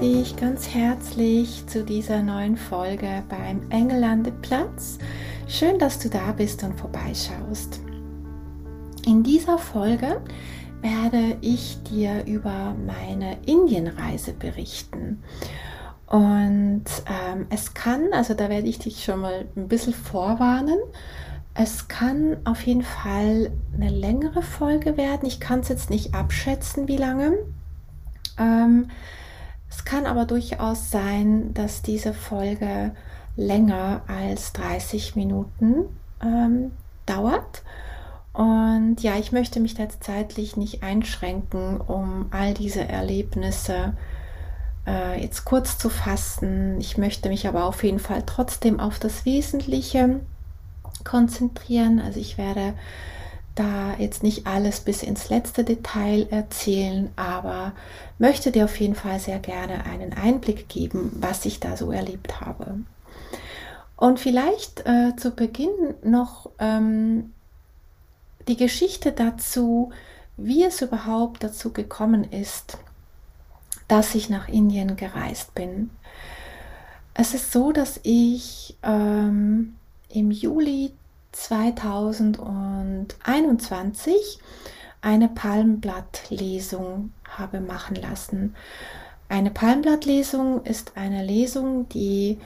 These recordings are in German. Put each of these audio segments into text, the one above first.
Dich ganz herzlich zu dieser neuen Folge beim Engellandeplatz. Schön, dass du da bist und vorbeischaust. In dieser Folge werde ich dir über meine Indienreise berichten. Und ähm, es kann, also da werde ich dich schon mal ein bisschen vorwarnen, es kann auf jeden Fall eine längere Folge werden. Ich kann es jetzt nicht abschätzen, wie lange. Ähm, es kann aber durchaus sein, dass diese Folge länger als 30 Minuten ähm, dauert. Und ja, ich möchte mich jetzt zeitlich nicht einschränken, um all diese Erlebnisse äh, jetzt kurz zu fassen. Ich möchte mich aber auf jeden Fall trotzdem auf das Wesentliche konzentrieren. Also ich werde da jetzt nicht alles bis ins letzte Detail erzählen, aber möchte dir auf jeden Fall sehr gerne einen Einblick geben, was ich da so erlebt habe. Und vielleicht äh, zu Beginn noch ähm, die Geschichte dazu, wie es überhaupt dazu gekommen ist, dass ich nach Indien gereist bin. Es ist so, dass ich ähm, im Juli 2021 eine Palmblattlesung habe machen lassen. Eine Palmblattlesung ist eine Lesung, die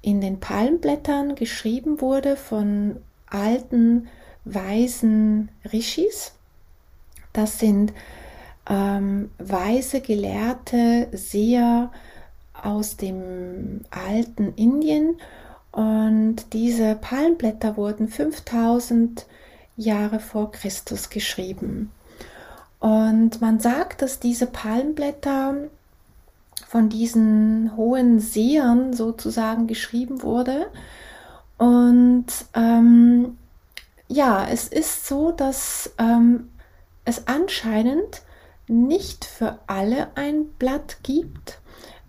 in den Palmblättern geschrieben wurde von alten, weisen Rishis. Das sind ähm, weise, gelehrte Seher aus dem alten Indien und diese Palmblätter wurden 5000 Jahre vor Christus geschrieben. Und man sagt, dass diese Palmblätter von diesen hohen Sehern sozusagen geschrieben wurde. Und ähm, ja, es ist so, dass ähm, es anscheinend nicht für alle ein Blatt gibt,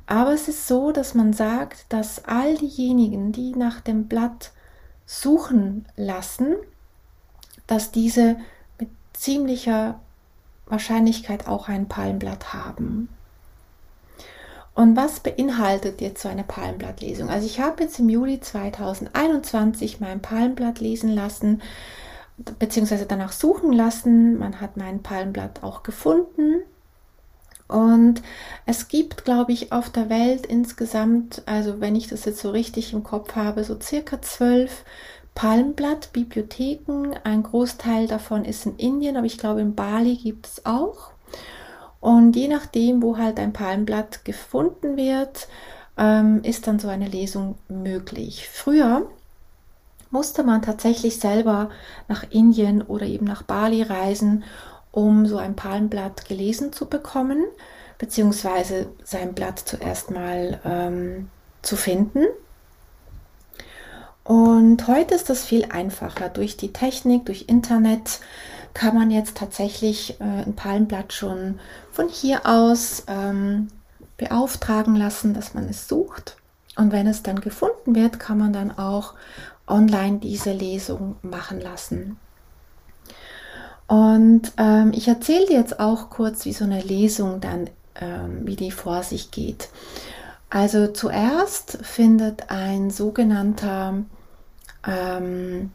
aber es ist so, dass man sagt, dass all diejenigen, die nach dem Blatt suchen lassen, dass diese mit ziemlicher Wahrscheinlichkeit auch ein Palmblatt haben. Und was beinhaltet jetzt so eine Palmblattlesung? Also ich habe jetzt im Juli 2021 mein Palmblatt lesen lassen, beziehungsweise danach suchen lassen. Man hat mein Palmblatt auch gefunden. Und es gibt, glaube ich, auf der Welt insgesamt, also wenn ich das jetzt so richtig im Kopf habe, so circa zwölf Palmblatt-Bibliotheken. Ein Großteil davon ist in Indien, aber ich glaube in Bali gibt es auch. Und je nachdem, wo halt ein Palmblatt gefunden wird, ähm, ist dann so eine Lesung möglich. Früher musste man tatsächlich selber nach Indien oder eben nach Bali reisen um so ein Palmblatt gelesen zu bekommen, beziehungsweise sein Blatt zuerst mal ähm, zu finden. Und heute ist das viel einfacher. Durch die Technik, durch Internet kann man jetzt tatsächlich äh, ein Palmblatt schon von hier aus ähm, beauftragen lassen, dass man es sucht. Und wenn es dann gefunden wird, kann man dann auch online diese Lesung machen lassen. Und ähm, ich erzähle dir jetzt auch kurz, wie so eine Lesung dann, ähm, wie die vor sich geht. Also zuerst findet ein sogenannter ähm,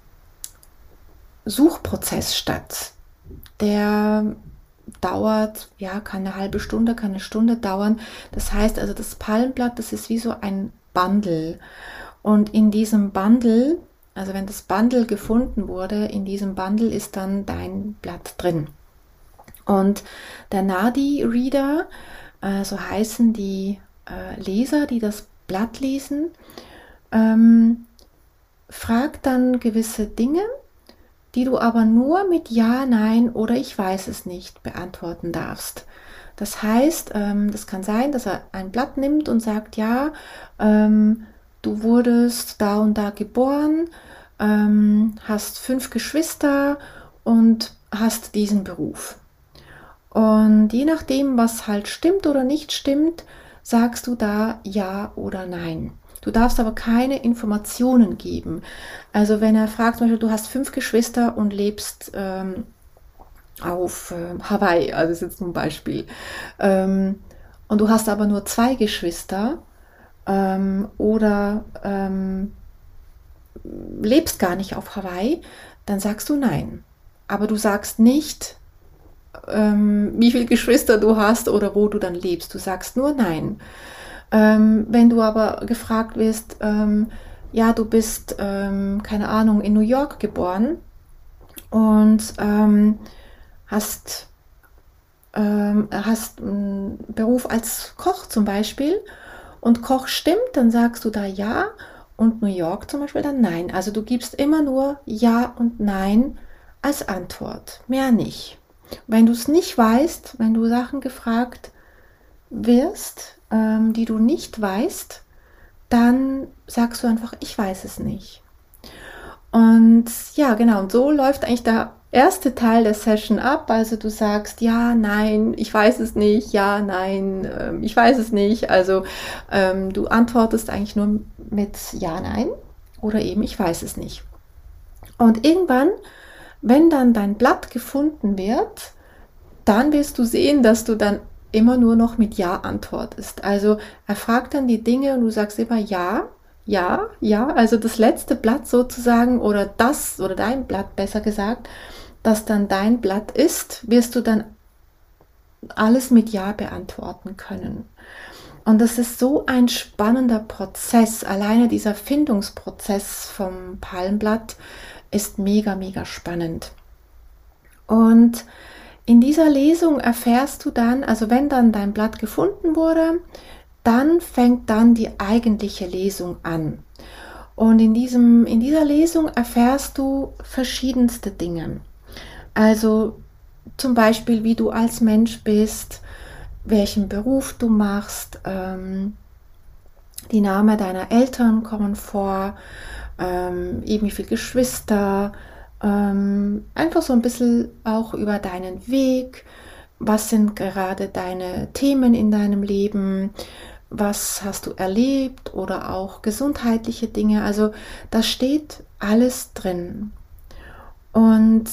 Suchprozess statt. Der dauert, ja, kann eine halbe Stunde, kann eine Stunde dauern. Das heißt also, das Palmblatt, das ist wie so ein Bundle. Und in diesem Bundle also wenn das Bundle gefunden wurde, in diesem Bundle ist dann dein Blatt drin. Und der Nadi-Reader, äh, so heißen die äh, Leser, die das Blatt lesen, ähm, fragt dann gewisse Dinge, die du aber nur mit Ja, Nein oder Ich weiß es nicht beantworten darfst. Das heißt, ähm, das kann sein, dass er ein Blatt nimmt und sagt, ja, ähm, du wurdest da und da geboren, ähm, hast fünf Geschwister und hast diesen Beruf. Und je nachdem, was halt stimmt oder nicht stimmt, sagst du da ja oder nein. Du darfst aber keine Informationen geben. Also wenn er fragt, zum Beispiel, du hast fünf Geschwister und lebst ähm, auf äh, Hawaii, also das ist jetzt ein Beispiel, ähm, und du hast aber nur zwei Geschwister ähm, oder ähm, lebst gar nicht auf Hawaii, dann sagst du nein. Aber du sagst nicht, ähm, wie viele Geschwister du hast oder wo du dann lebst. Du sagst nur nein. Ähm, wenn du aber gefragt wirst, ähm, ja, du bist, ähm, keine Ahnung, in New York geboren und ähm, hast, ähm, hast einen Beruf als Koch zum Beispiel und Koch stimmt, dann sagst du da ja und New York zum Beispiel dann nein. Also du gibst immer nur ja und nein als Antwort, mehr nicht. Wenn du es nicht weißt, wenn du Sachen gefragt wirst, ähm, die du nicht weißt, dann sagst du einfach, ich weiß es nicht. Und ja, genau, und so läuft eigentlich der erste Teil der Session ab. Also du sagst, ja, nein, ich weiß es nicht, ja, nein, äh, ich weiß es nicht. Also ähm, du antwortest eigentlich nur mit ja, nein oder eben ich weiß es nicht. Und irgendwann, wenn dann dein Blatt gefunden wird, dann wirst du sehen, dass du dann immer nur noch mit Ja antwortest. Also er fragt dann die Dinge und du sagst immer Ja, ja, ja. Also das letzte Blatt sozusagen oder das oder dein Blatt besser gesagt, das dann dein Blatt ist, wirst du dann alles mit Ja beantworten können. Und das ist so ein spannender Prozess. Alleine dieser Findungsprozess vom Palmblatt ist mega, mega spannend. Und in dieser Lesung erfährst du dann, also wenn dann dein Blatt gefunden wurde, dann fängt dann die eigentliche Lesung an. Und in, diesem, in dieser Lesung erfährst du verschiedenste Dinge. Also zum Beispiel, wie du als Mensch bist, welchen Beruf du machst, ähm, die Namen deiner Eltern kommen vor, ähm, eben wie viele Geschwister, ähm, einfach so ein bisschen auch über deinen Weg. Was sind gerade deine Themen in deinem Leben? Was hast du erlebt oder auch gesundheitliche Dinge? Also da steht alles drin. Und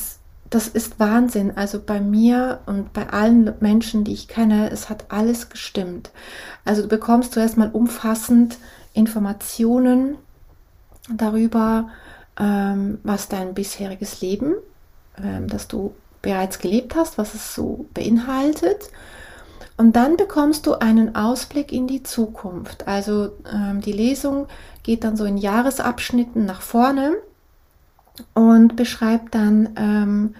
das ist Wahnsinn. Also bei mir und bei allen Menschen, die ich kenne, es hat alles gestimmt. Also du bekommst zuerst mal umfassend Informationen darüber, ähm, was dein bisheriges Leben, ähm, das du bereits gelebt hast, was es so beinhaltet. Und dann bekommst du einen Ausblick in die Zukunft. Also ähm, die Lesung geht dann so in Jahresabschnitten nach vorne und beschreibt dann ähm,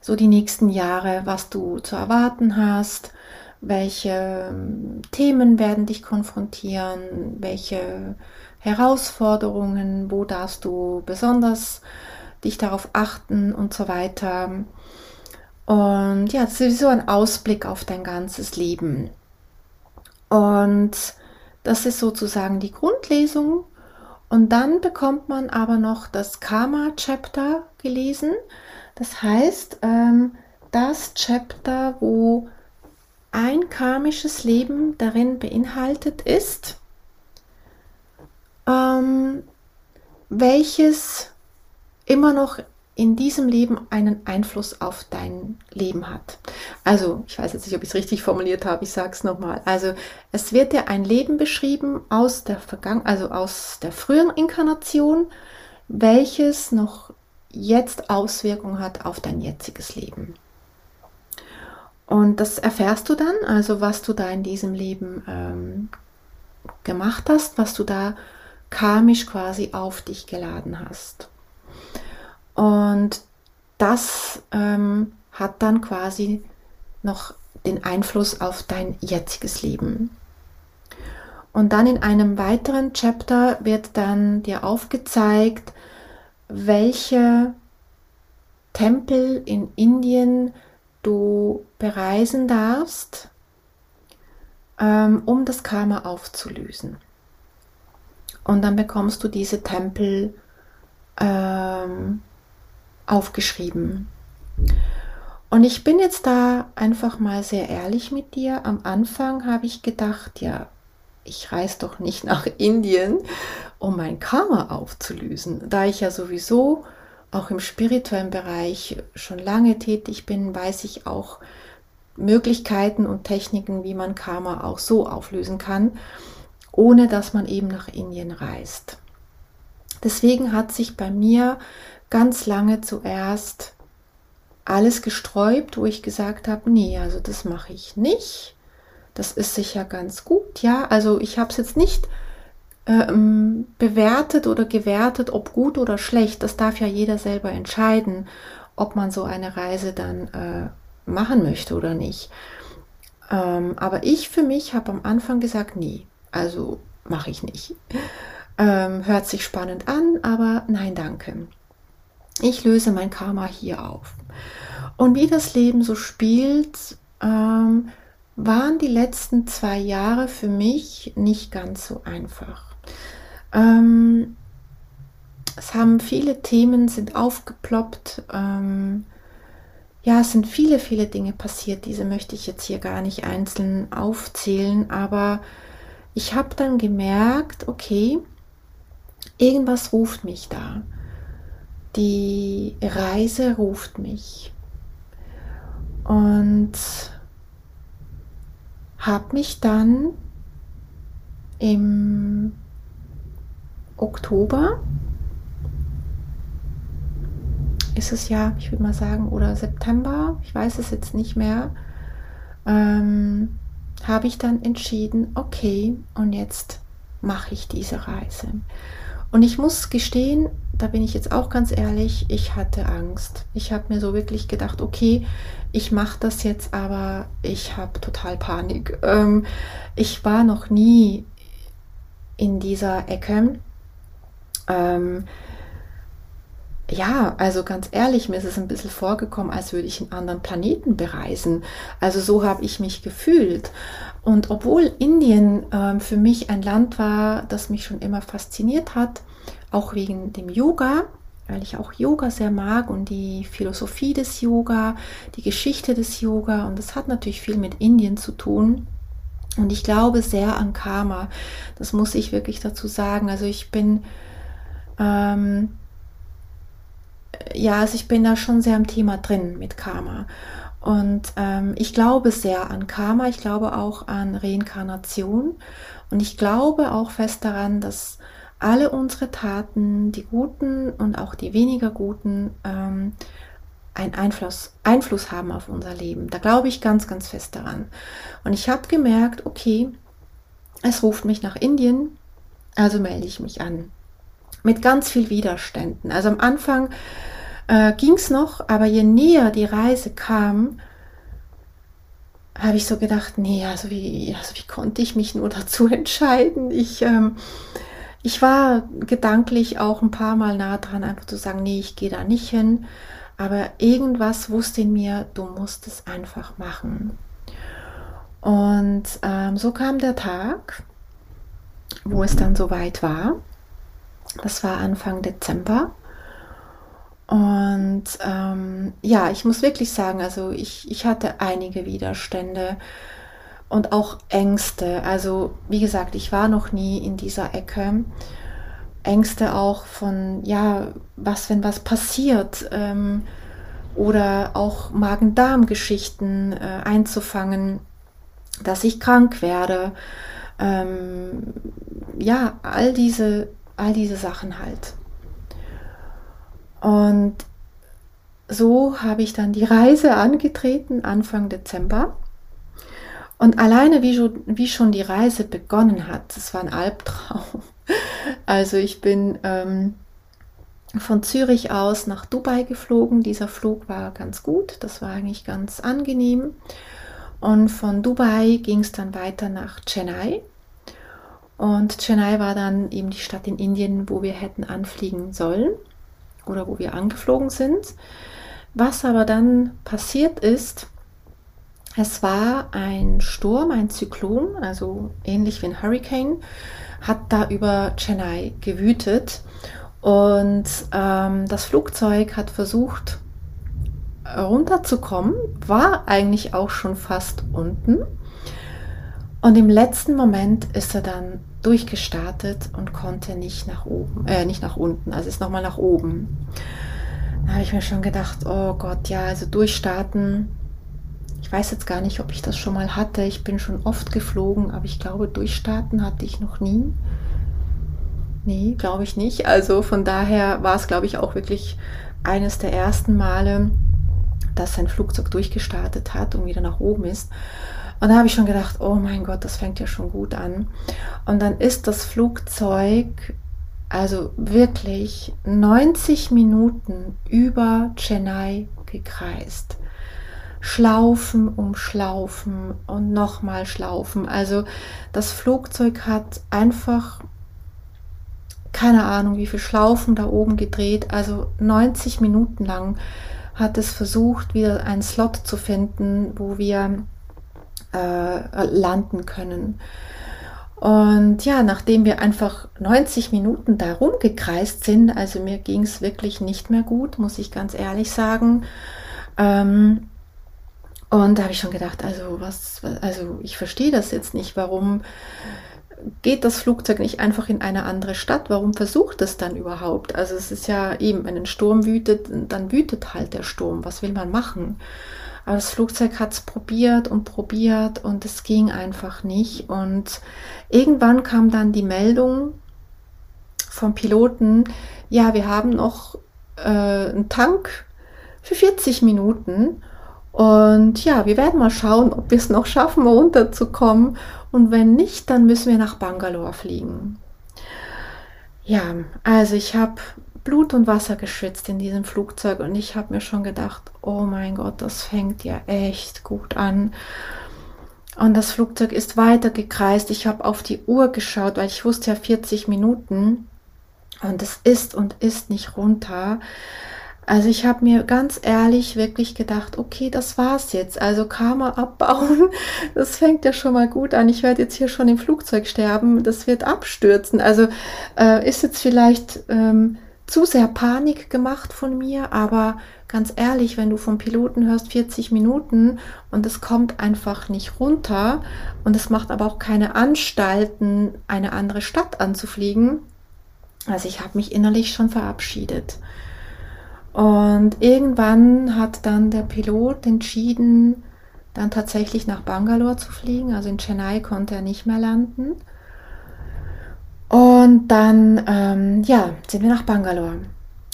so die nächsten Jahre, was du zu erwarten hast, welche ähm, Themen werden dich konfrontieren, welche Herausforderungen, wo darfst du besonders dich darauf achten und so weiter. Und ja, das ist so ein Ausblick auf dein ganzes Leben. Und das ist sozusagen die Grundlesung. Und dann bekommt man aber noch das Karma-Chapter gelesen. Das heißt, ähm, das Chapter, wo ein karmisches Leben darin beinhaltet ist ähm, welches immer noch in diesem Leben einen Einfluss auf dein Leben hat. Also, ich weiß jetzt nicht, ob ich es richtig formuliert habe, ich sage es nochmal. Also, es wird dir ein Leben beschrieben aus der Vergangen also aus der früheren Inkarnation, welches noch jetzt Auswirkungen hat auf dein jetziges Leben. Und das erfährst du dann, also was du da in diesem Leben ähm, gemacht hast, was du da karmisch quasi auf dich geladen hast. Und das ähm, hat dann quasi noch den Einfluss auf dein jetziges Leben. Und dann in einem weiteren Chapter wird dann dir aufgezeigt, welche Tempel in Indien du bereisen darfst, ähm, um das Karma aufzulösen. Und dann bekommst du diese Tempel ähm, aufgeschrieben. Und ich bin jetzt da einfach mal sehr ehrlich mit dir. Am Anfang habe ich gedacht, ja, ich reise doch nicht nach Indien, um mein Karma aufzulösen. Da ich ja sowieso auch im spirituellen Bereich schon lange tätig bin, weiß ich auch Möglichkeiten und Techniken, wie man Karma auch so auflösen kann, ohne dass man eben nach Indien reist. Deswegen hat sich bei mir ganz lange zuerst alles gesträubt, wo ich gesagt habe, nee, also das mache ich nicht. Das ist sicher ganz gut, ja. Also ich habe es jetzt nicht ähm, bewertet oder gewertet, ob gut oder schlecht. Das darf ja jeder selber entscheiden, ob man so eine Reise dann äh, machen möchte oder nicht. Ähm, aber ich für mich habe am Anfang gesagt, nee, also mache ich nicht. Ähm, hört sich spannend an, aber nein, danke. Ich löse mein Karma hier auf. Und wie das Leben so spielt, ähm, waren die letzten zwei Jahre für mich nicht ganz so einfach. Ähm, es haben viele Themen sind aufgeploppt. Ähm, ja, es sind viele, viele Dinge passiert. Diese möchte ich jetzt hier gar nicht einzeln aufzählen, aber ich habe dann gemerkt, okay, irgendwas ruft mich da. Die Reise ruft mich. Und habe mich dann im Oktober ist es ja, ich würde mal sagen, oder September, ich weiß es jetzt nicht mehr, ähm, habe ich dann entschieden, okay, und jetzt mache ich diese Reise. Und ich muss gestehen, da bin ich jetzt auch ganz ehrlich, ich hatte Angst. Ich habe mir so wirklich gedacht, okay, ich mache das jetzt, aber ich habe total Panik. Ähm, ich war noch nie in dieser Ecke. Ähm, ja, also ganz ehrlich, mir ist es ein bisschen vorgekommen, als würde ich einen anderen Planeten bereisen. Also so habe ich mich gefühlt. Und obwohl Indien äh, für mich ein Land war, das mich schon immer fasziniert hat, auch wegen dem Yoga, weil ich auch Yoga sehr mag und die Philosophie des Yoga, die Geschichte des Yoga und das hat natürlich viel mit Indien zu tun. Und ich glaube sehr an Karma. Das muss ich wirklich dazu sagen. Also ich bin ähm, ja, also ich bin da schon sehr am Thema drin mit Karma. Und ähm, ich glaube sehr an Karma, ich glaube auch an Reinkarnation und ich glaube auch fest daran, dass alle unsere Taten, die guten und auch die weniger guten, ähm, einen Einfluss, Einfluss haben auf unser Leben. Da glaube ich ganz, ganz fest daran. Und ich habe gemerkt, okay, es ruft mich nach Indien, also melde ich mich an. Mit ganz viel Widerständen. Also am Anfang äh, ging es noch, aber je näher die Reise kam, habe ich so gedacht, nee, also wie, also wie konnte ich mich nur dazu entscheiden? Ich, ähm, ich war gedanklich auch ein paar Mal nah dran, einfach zu sagen, nee, ich gehe da nicht hin. Aber irgendwas wusste in mir, du musst es einfach machen. Und ähm, so kam der Tag, wo es dann soweit war. Das war Anfang Dezember. Und ähm, ja, ich muss wirklich sagen, also ich, ich hatte einige Widerstände und auch Ängste. Also wie gesagt, ich war noch nie in dieser Ecke. Ängste auch von, ja, was, wenn was passiert. Ähm, oder auch Magen-Darm-Geschichten äh, einzufangen, dass ich krank werde. Ähm, ja, all diese, all diese Sachen halt. Und so habe ich dann die Reise angetreten, Anfang Dezember. Und alleine, wie schon, wie schon die Reise begonnen hat, das war ein Albtraum. Also ich bin ähm, von Zürich aus nach Dubai geflogen. Dieser Flug war ganz gut, das war eigentlich ganz angenehm. Und von Dubai ging es dann weiter nach Chennai. Und Chennai war dann eben die Stadt in Indien, wo wir hätten anfliegen sollen oder wo wir angeflogen sind. Was aber dann passiert ist, Es war ein Sturm, ein Zyklon, also ähnlich wie ein Hurricane, hat da über Chennai gewütet und ähm, das Flugzeug hat versucht runterzukommen, war eigentlich auch schon fast unten. Und im letzten Moment ist er dann durchgestartet und konnte nicht nach oben, äh, nicht nach unten, also ist nochmal nach oben. Da habe ich mir schon gedacht, oh Gott, ja, also durchstarten. Weiß jetzt gar nicht, ob ich das schon mal hatte. Ich bin schon oft geflogen, aber ich glaube, durchstarten hatte ich noch nie. Nee, glaube ich nicht. Also von daher war es, glaube ich, auch wirklich eines der ersten Male, dass sein Flugzeug durchgestartet hat und wieder nach oben ist. Und da habe ich schon gedacht, oh mein Gott, das fängt ja schon gut an. Und dann ist das Flugzeug also wirklich 90 Minuten über Chennai gekreist. Schlaufen um Schlaufen und nochmal Schlaufen. Also das Flugzeug hat einfach keine Ahnung, wie viel Schlaufen da oben gedreht. Also 90 Minuten lang hat es versucht, wieder einen Slot zu finden, wo wir äh, landen können. Und ja, nachdem wir einfach 90 Minuten da rumgekreist sind, also mir ging es wirklich nicht mehr gut, muss ich ganz ehrlich sagen. Ähm, und da habe ich schon gedacht, also was, also ich verstehe das jetzt nicht, warum geht das Flugzeug nicht einfach in eine andere Stadt? Warum versucht es dann überhaupt? Also es ist ja eben, wenn ein Sturm wütet, dann wütet halt der Sturm. Was will man machen? Aber das Flugzeug hat es probiert und probiert und es ging einfach nicht. Und irgendwann kam dann die Meldung vom Piloten, ja, wir haben noch äh, einen Tank für 40 Minuten. Und ja, wir werden mal schauen, ob wir es noch schaffen, runterzukommen. Und wenn nicht, dann müssen wir nach Bangalore fliegen. Ja, also ich habe Blut und Wasser geschützt in diesem Flugzeug und ich habe mir schon gedacht, oh mein Gott, das fängt ja echt gut an. Und das Flugzeug ist weiter gekreist. Ich habe auf die Uhr geschaut, weil ich wusste ja 40 Minuten. Und es ist und ist nicht runter. Also ich habe mir ganz ehrlich wirklich gedacht, okay, das war's jetzt. Also Karma abbauen, das fängt ja schon mal gut an. Ich werde jetzt hier schon im Flugzeug sterben, das wird abstürzen. Also äh, ist jetzt vielleicht ähm, zu sehr Panik gemacht von mir, aber ganz ehrlich, wenn du vom Piloten hörst 40 Minuten und es kommt einfach nicht runter und es macht aber auch keine Anstalten, eine andere Stadt anzufliegen, also ich habe mich innerlich schon verabschiedet. Und irgendwann hat dann der Pilot entschieden, dann tatsächlich nach Bangalore zu fliegen. Also in Chennai konnte er nicht mehr landen. Und dann, ähm, ja, sind wir nach Bangalore,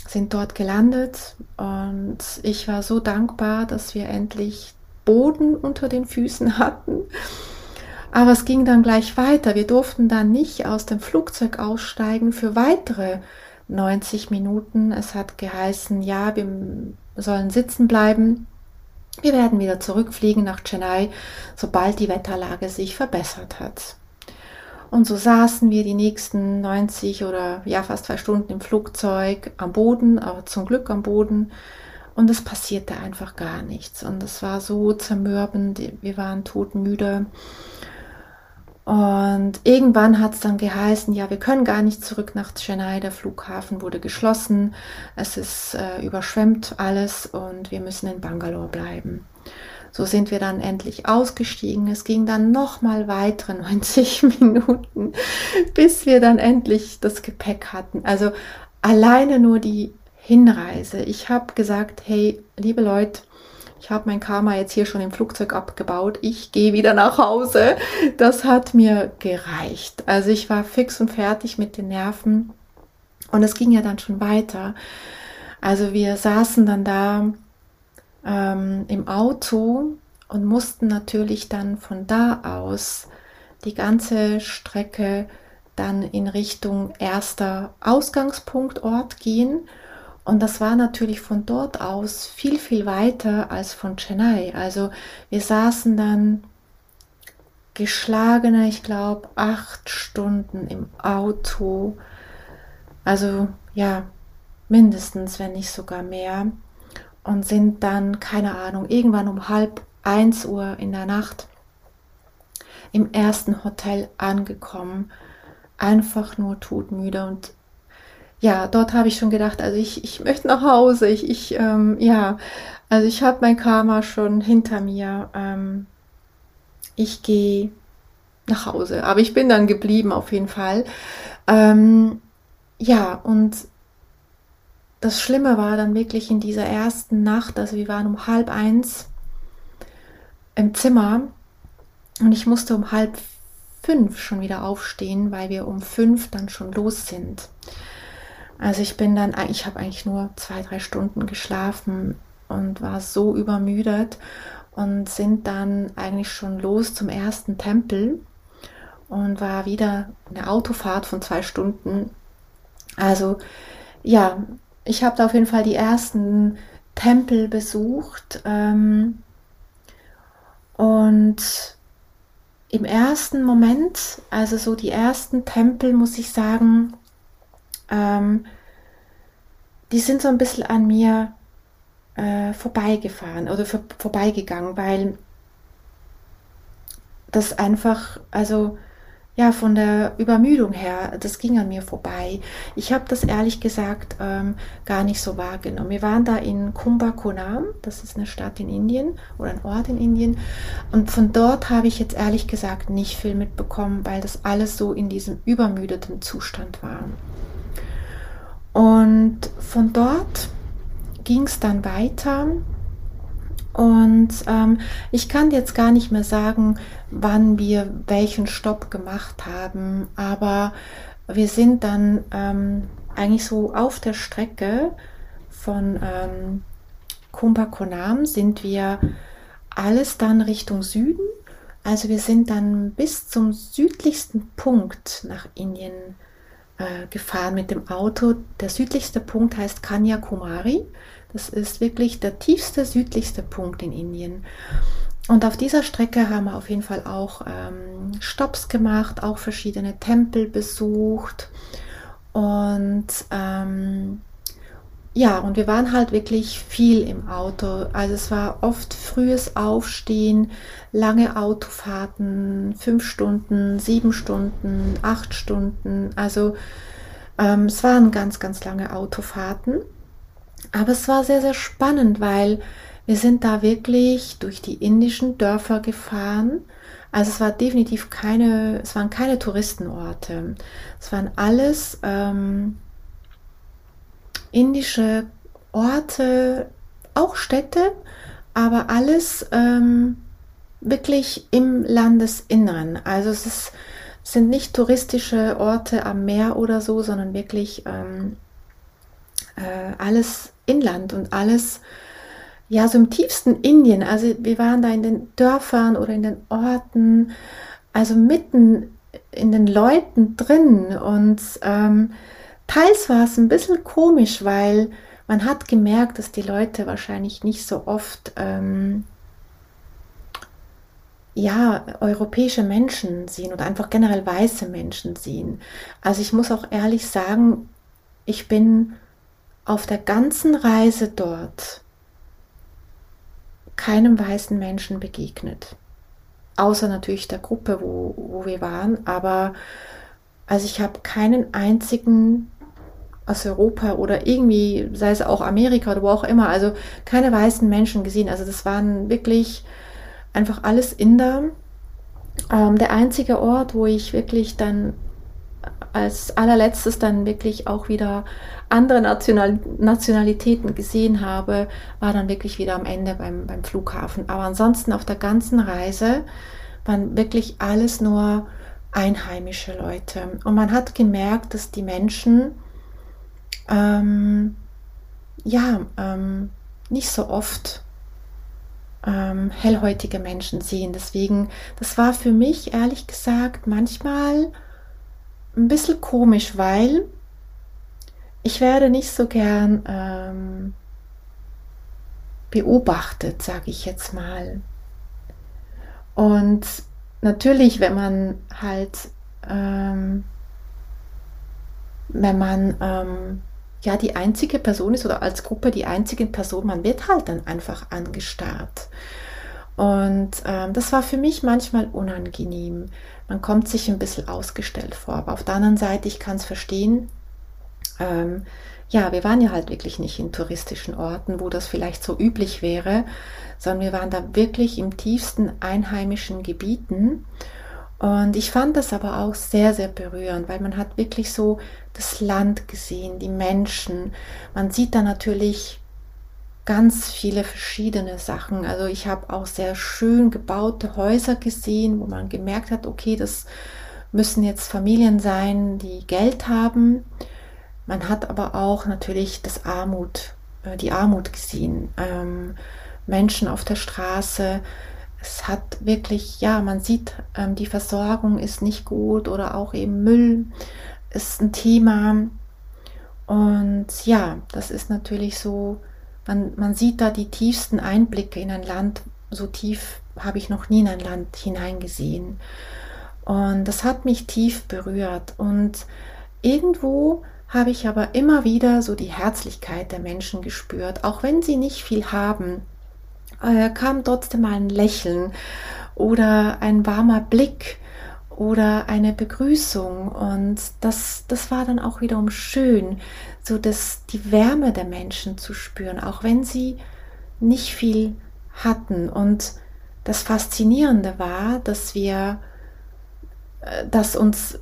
sind dort gelandet und ich war so dankbar, dass wir endlich Boden unter den Füßen hatten. Aber es ging dann gleich weiter. Wir durften dann nicht aus dem Flugzeug aussteigen für weitere 90 Minuten. Es hat geheißen, ja, wir sollen sitzen bleiben. Wir werden wieder zurückfliegen nach Chennai, sobald die Wetterlage sich verbessert hat. Und so saßen wir die nächsten 90 oder ja fast zwei Stunden im Flugzeug am Boden, aber zum Glück am Boden. Und es passierte einfach gar nichts. Und es war so zermürbend. Wir waren todmüde. Und irgendwann hat es dann geheißen, ja, wir können gar nicht zurück nach Chennai. Der Flughafen wurde geschlossen. Es ist äh, überschwemmt alles und wir müssen in Bangalore bleiben. So sind wir dann endlich ausgestiegen. Es ging dann nochmal weitere 90 Minuten, bis wir dann endlich das Gepäck hatten. Also alleine nur die Hinreise. Ich habe gesagt, hey, liebe Leute, ich habe mein Karma jetzt hier schon im Flugzeug abgebaut. Ich gehe wieder nach Hause. Das hat mir gereicht. Also ich war fix und fertig mit den Nerven. Und es ging ja dann schon weiter. Also wir saßen dann da ähm, im Auto und mussten natürlich dann von da aus die ganze Strecke dann in Richtung erster Ausgangspunktort gehen. Und das war natürlich von dort aus viel, viel weiter als von Chennai. Also wir saßen dann geschlagene, ich glaube, acht Stunden im Auto. Also ja, mindestens, wenn nicht sogar mehr und sind dann, keine Ahnung, irgendwann um halb 1 Uhr in der Nacht im ersten Hotel angekommen. Einfach nur todmüde und ja, dort habe ich schon gedacht, also ich, ich möchte nach Hause. Ich, ich ähm, ja, also ich habe mein Karma schon hinter mir. Ähm, ich gehe nach Hause. Aber ich bin dann geblieben auf jeden Fall. Ähm, ja, und das Schlimme war dann wirklich in dieser ersten Nacht, also wir waren um halb eins im Zimmer und ich musste um halb fünf schon wieder aufstehen, weil wir um fünf dann schon los sind. Also ich bin dann, ich habe eigentlich nur zwei, drei Stunden geschlafen und war so übermüdet und sind dann eigentlich schon los zum ersten Tempel und war wieder eine Autofahrt von zwei Stunden. Also ja, ich habe da auf jeden Fall die ersten Tempel besucht ähm, und im ersten Moment, also so die ersten Tempel, muss ich sagen, ähm, die sind so ein bisschen an mir äh, vorbeigefahren oder vor, vorbeigegangen, weil das einfach, also ja, von der Übermüdung her, das ging an mir vorbei. Ich habe das ehrlich gesagt ähm, gar nicht so wahrgenommen. Wir waren da in Kumbakonam, das ist eine Stadt in Indien oder ein Ort in Indien. Und von dort habe ich jetzt ehrlich gesagt nicht viel mitbekommen, weil das alles so in diesem übermüdeten Zustand war. Und von dort ging es dann weiter. Und ähm, ich kann jetzt gar nicht mehr sagen, wann wir welchen Stopp gemacht haben, aber wir sind dann ähm, eigentlich so auf der Strecke von ähm, Kumbakonam sind wir alles dann Richtung Süden. Also wir sind dann bis zum südlichsten Punkt nach Indien äh, gefahren mit dem Auto. Der südlichste Punkt heißt Kanyakumari. Das ist wirklich der tiefste, südlichste Punkt in Indien. Und auf dieser Strecke haben wir auf jeden Fall auch ähm, Stops gemacht, auch verschiedene Tempel besucht. Und ähm, ja, und wir waren halt wirklich viel im Auto. Also es war oft frühes Aufstehen, lange Autofahrten, fünf Stunden, sieben Stunden, acht Stunden. Also ähm, es waren ganz, ganz lange Autofahrten. Aber es war sehr, sehr spannend, weil wir sind da wirklich durch die indischen Dörfer gefahren. Also es war definitiv keine, es waren keine Touristenorte. Es waren alles ähm, indische Orte, auch Städte, aber alles ähm, wirklich im Landesinneren. Also es ist, sind nicht touristische Orte am Meer oder so, sondern wirklich ähm, äh, alles Inland und alles ja so im tiefsten Indien. Also wir waren da in den Dörfern oder in den Orten, also mitten in den Leuten drin und ähm, Teils war es ein bisschen komisch, weil man hat gemerkt, dass die Leute wahrscheinlich nicht so oft ähm, ja, europäische Menschen sehen oder einfach generell weiße Menschen sehen. Also ich muss auch ehrlich sagen, ich bin auf der ganzen Reise dort keinem weißen Menschen begegnet. Außer natürlich der Gruppe, wo, wo wir waren. Aber also ich habe keinen einzigen aus Europa oder irgendwie, sei es auch Amerika oder wo auch immer, also keine weißen Menschen gesehen. Also das waren wirklich einfach alles Inder. Ähm, der einzige Ort, wo ich wirklich dann als allerletztes dann wirklich auch wieder andere National Nationalitäten gesehen habe, war dann wirklich wieder am Ende beim, beim Flughafen. Aber ansonsten auf der ganzen Reise waren wirklich alles nur einheimische Leute. Und man hat gemerkt, dass die Menschen ähm, ja, ähm, nicht so oft ähm, hellhäutige Menschen sehen. Deswegen, das war für mich ehrlich gesagt manchmal ein bisschen komisch, weil ich werde nicht so gern ähm, beobachtet, sage ich jetzt mal. Und natürlich, wenn man halt, ähm, wenn man ähm, ja die einzige Person ist oder als Gruppe die einzige Person, man wird halt dann einfach angestarrt. Und ähm, das war für mich manchmal unangenehm. Man kommt sich ein bisschen ausgestellt vor. Aber auf der anderen Seite, ich kann es verstehen. Ähm, ja, wir waren ja halt wirklich nicht in touristischen Orten, wo das vielleicht so üblich wäre, sondern wir waren da wirklich im tiefsten einheimischen Gebieten. Und ich fand das aber auch sehr, sehr berührend, weil man hat wirklich so das Land gesehen, die Menschen. Man sieht da natürlich ganz viele verschiedene Sachen. Also ich habe auch sehr schön gebaute Häuser gesehen, wo man gemerkt hat, okay, das müssen jetzt Familien sein, die Geld haben. Man hat aber auch natürlich das Armut, äh, die Armut gesehen. Ähm, Menschen auf der Straße, es hat wirklich, ja, man sieht, ähm, die Versorgung ist nicht gut oder auch eben Müll ist ein Thema. Und ja, das ist natürlich so, man, man sieht da die tiefsten Einblicke in ein Land. So tief habe ich noch nie in ein Land hineingesehen. Und das hat mich tief berührt. Und irgendwo habe ich aber immer wieder so die Herzlichkeit der Menschen gespürt, auch wenn sie nicht viel haben äh, kam trotzdem mal ein Lächeln oder ein warmer Blick oder eine Begrüßung. Und das, das war dann auch wiederum schön, so dass die Wärme der Menschen zu spüren, auch wenn sie nicht viel hatten. Und das Faszinierende war, dass wir, äh, das uns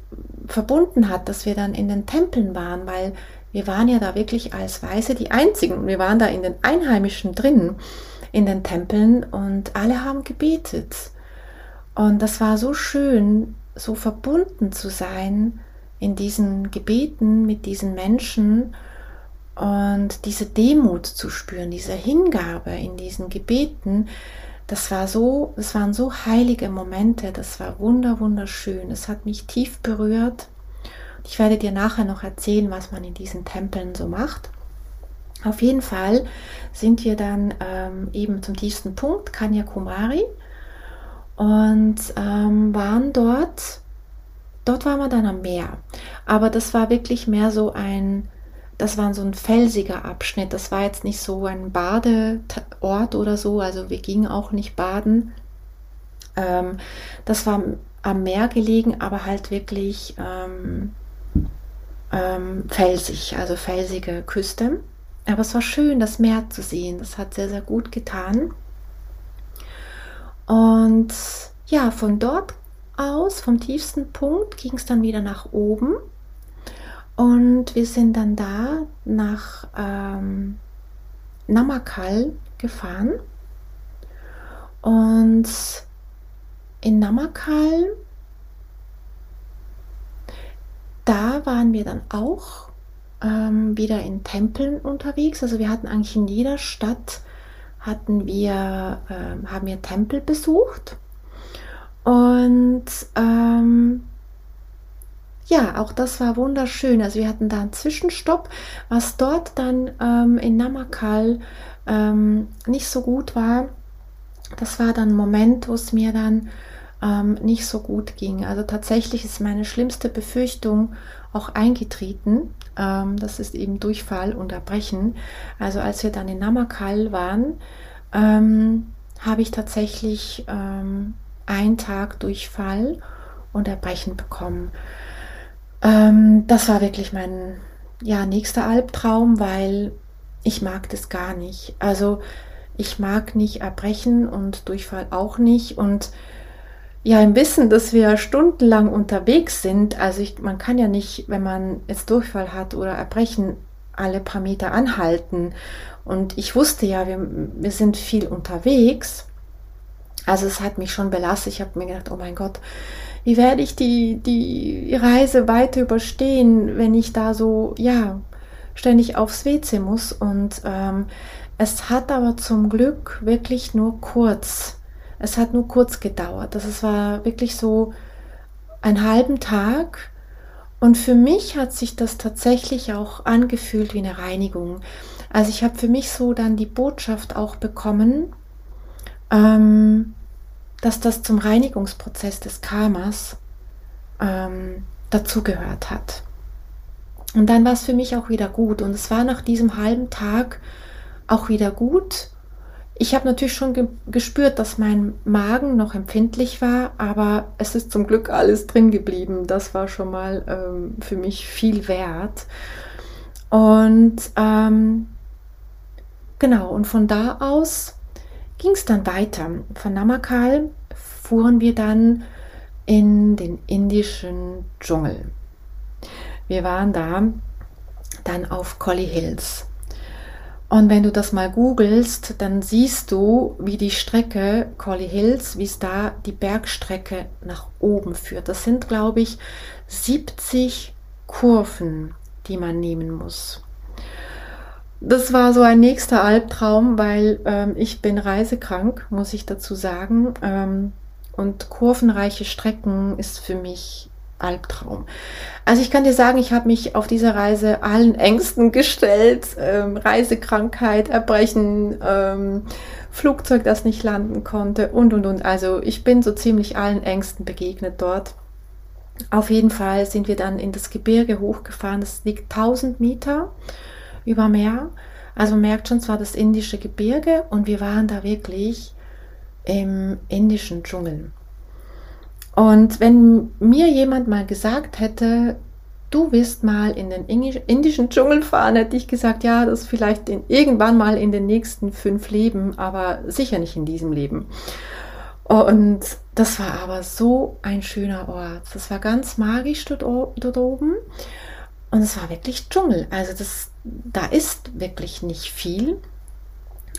verbunden hat, dass wir dann in den Tempeln waren, weil wir waren ja da wirklich als Weise die Einzigen. Wir waren da in den Einheimischen drin in den Tempeln und alle haben gebetet. Und das war so schön, so verbunden zu sein in diesen Gebeten mit diesen Menschen und diese Demut zu spüren, diese Hingabe in diesen Gebeten. Das war so, es waren so heilige Momente, das war wunder wunderschön. Es hat mich tief berührt. Ich werde dir nachher noch erzählen, was man in diesen Tempeln so macht. Auf jeden Fall sind wir dann ähm, eben zum tiefsten Punkt, Kanyakumari, und ähm, waren dort. Dort waren wir dann am Meer. Aber das war wirklich mehr so ein, das war so ein felsiger Abschnitt. Das war jetzt nicht so ein Badeort oder so. Also wir gingen auch nicht baden. Ähm, das war am Meer gelegen, aber halt wirklich ähm, ähm, felsig, also felsige Küste. Aber es war schön, das Meer zu sehen. Das hat sehr, sehr gut getan. Und ja, von dort aus, vom tiefsten Punkt, ging es dann wieder nach oben. Und wir sind dann da nach ähm, Namakal gefahren. Und in Namakal, da waren wir dann auch ähm, wieder in Tempeln unterwegs. Also wir hatten eigentlich in jeder Stadt hatten wir, ähm, haben wir Tempel besucht. Und ähm, ja, auch das war wunderschön. Also wir hatten da einen Zwischenstopp, was dort dann ähm, in Namakal ähm, nicht so gut war. Das war dann ein Moment, wo es mir dann ähm, nicht so gut ging. Also tatsächlich ist meine schlimmste Befürchtung auch eingetreten. Ähm, das ist eben Durchfall und Erbrechen. Also als wir dann in Namakal waren, ähm, habe ich tatsächlich ähm, einen Tag Durchfall und Erbrechen bekommen. Ähm, das war wirklich mein ja, nächster Albtraum, weil ich mag das gar nicht. Also ich mag nicht Erbrechen und Durchfall auch nicht und ja, im Wissen, dass wir stundenlang unterwegs sind, also ich, man kann ja nicht, wenn man jetzt Durchfall hat oder Erbrechen, alle paar Meter anhalten. Und ich wusste ja, wir, wir sind viel unterwegs. Also es hat mich schon belastet. Ich habe mir gedacht, oh mein Gott, wie werde ich die, die Reise weiter überstehen, wenn ich da so, ja, ständig aufs WC muss. Und ähm, es hat aber zum Glück wirklich nur kurz es hat nur kurz gedauert. Das es war wirklich so einen halben Tag. Und für mich hat sich das tatsächlich auch angefühlt wie eine Reinigung. Also ich habe für mich so dann die Botschaft auch bekommen, ähm, dass das zum Reinigungsprozess des Karmas ähm, dazugehört hat. Und dann war es für mich auch wieder gut. Und es war nach diesem halben Tag auch wieder gut Ich habe natürlich schon ge gespürt, dass mein Magen noch empfindlich war, aber es ist zum Glück alles drin geblieben. Das war schon mal ähm, für mich viel wert. Und ähm, genau, und von da aus ging es dann weiter. Von Namakal fuhren wir dann in den indischen Dschungel. Wir waren da dann auf Collie Hills. Und wenn du das mal googelst, dann siehst du, wie die Strecke Collie Hills, wie es da die Bergstrecke nach oben führt. Das sind, glaube ich, 70 Kurven, die man nehmen muss. Das war so ein nächster Albtraum, weil ähm, ich bin reisekrank, muss ich dazu sagen. Ähm, und kurvenreiche Strecken ist für mich Albtraum. Also ich kann dir sagen, ich habe mich auf dieser Reise allen Ängsten gestellt. Ähm, Reisekrankheit, Erbrechen, ähm, Flugzeug, das nicht landen konnte und, und, und. Also ich bin so ziemlich allen Ängsten begegnet dort. Auf jeden Fall sind wir dann in das Gebirge hochgefahren. Das liegt 1000 Meter über Meer. Also man merkt schon, zwar das indische Gebirge und wir waren da wirklich im indischen Dschungel. Und wenn mir jemand mal gesagt hätte, du wirst mal in den indischen Dschungel fahren, hätte ich gesagt, ja, das vielleicht in, irgendwann mal in den nächsten fünf Leben, aber sicher nicht in diesem Leben. Und das war aber so ein schöner Ort. Das war ganz magisch dort, dort oben. Und es war wirklich Dschungel. Also das, da ist wirklich nicht viel.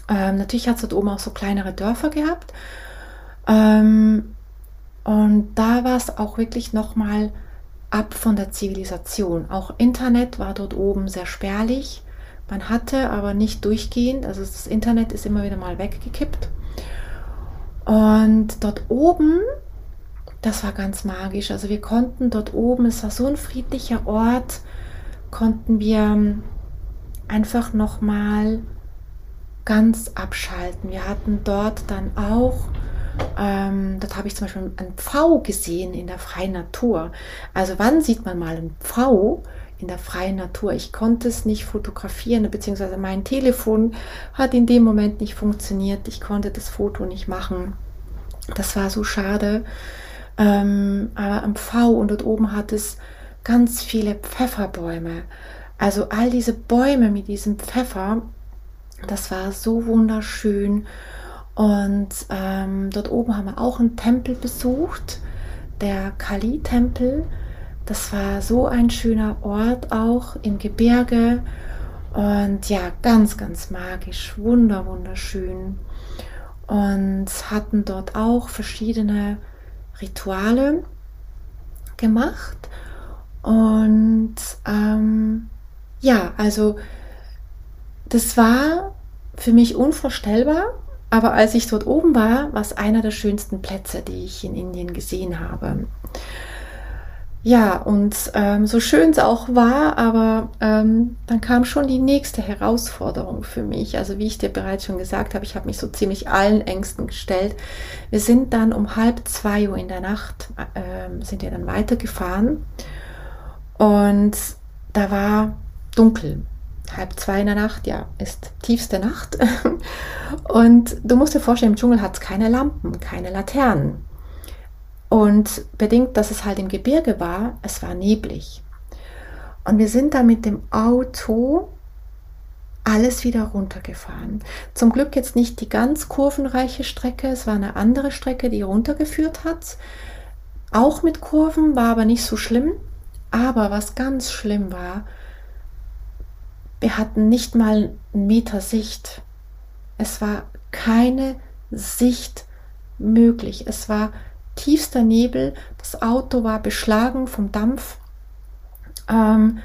Ähm, natürlich hat es dort oben auch so kleinere Dörfer gehabt. Ähm, und da war es auch wirklich nochmal ab von der Zivilisation. Auch Internet war dort oben sehr spärlich. Man hatte aber nicht durchgehend, also das Internet ist immer wieder mal weggekippt. Und dort oben, das war ganz magisch. Also wir konnten dort oben, es war so ein friedlicher Ort, konnten wir einfach nochmal ganz abschalten. Wir hatten dort dann auch ähm, dort habe ich zum Beispiel einen Pfau gesehen in der freien Natur. Also wann sieht man mal einen Pfau in der freien Natur? Ich konnte es nicht fotografieren, beziehungsweise mein Telefon hat in dem Moment nicht funktioniert. Ich konnte das Foto nicht machen. Das war so schade. Ähm, aber am Pfau und dort oben hat es ganz viele Pfefferbäume. Also all diese Bäume mit diesem Pfeffer, das war so wunderschön. Und ähm, dort oben haben wir auch einen Tempel besucht, der Kali-Tempel. Das war so ein schöner Ort auch im Gebirge und ja, ganz, ganz magisch, wunder, wunderschön. Und hatten dort auch verschiedene Rituale gemacht. Und ähm, ja, also das war für mich unvorstellbar, aber als ich dort oben war, war es einer der schönsten Plätze, die ich in Indien gesehen habe. Ja, und ähm, so schön es auch war, aber ähm, dann kam schon die nächste Herausforderung für mich. Also wie ich dir bereits schon gesagt habe, ich habe mich so ziemlich allen Ängsten gestellt. Wir sind dann um halb zwei Uhr in der Nacht, äh, sind wir dann weitergefahren und da war dunkel halb zwei in der Nacht, ja, ist tiefste Nacht. Und du musst dir vorstellen, im Dschungel hat es keine Lampen, keine Laternen. Und bedingt, dass es halt im Gebirge war, es war neblig. Und wir sind da mit dem Auto alles wieder runtergefahren. Zum Glück jetzt nicht die ganz kurvenreiche Strecke, es war eine andere Strecke, die runtergeführt hat. Auch mit Kurven, war aber nicht so schlimm. Aber was ganz schlimm war, wir hatten nicht mal einen Meter Sicht. Es war keine Sicht möglich. Es war tiefster Nebel. Das Auto war beschlagen vom Dampf. Ähm,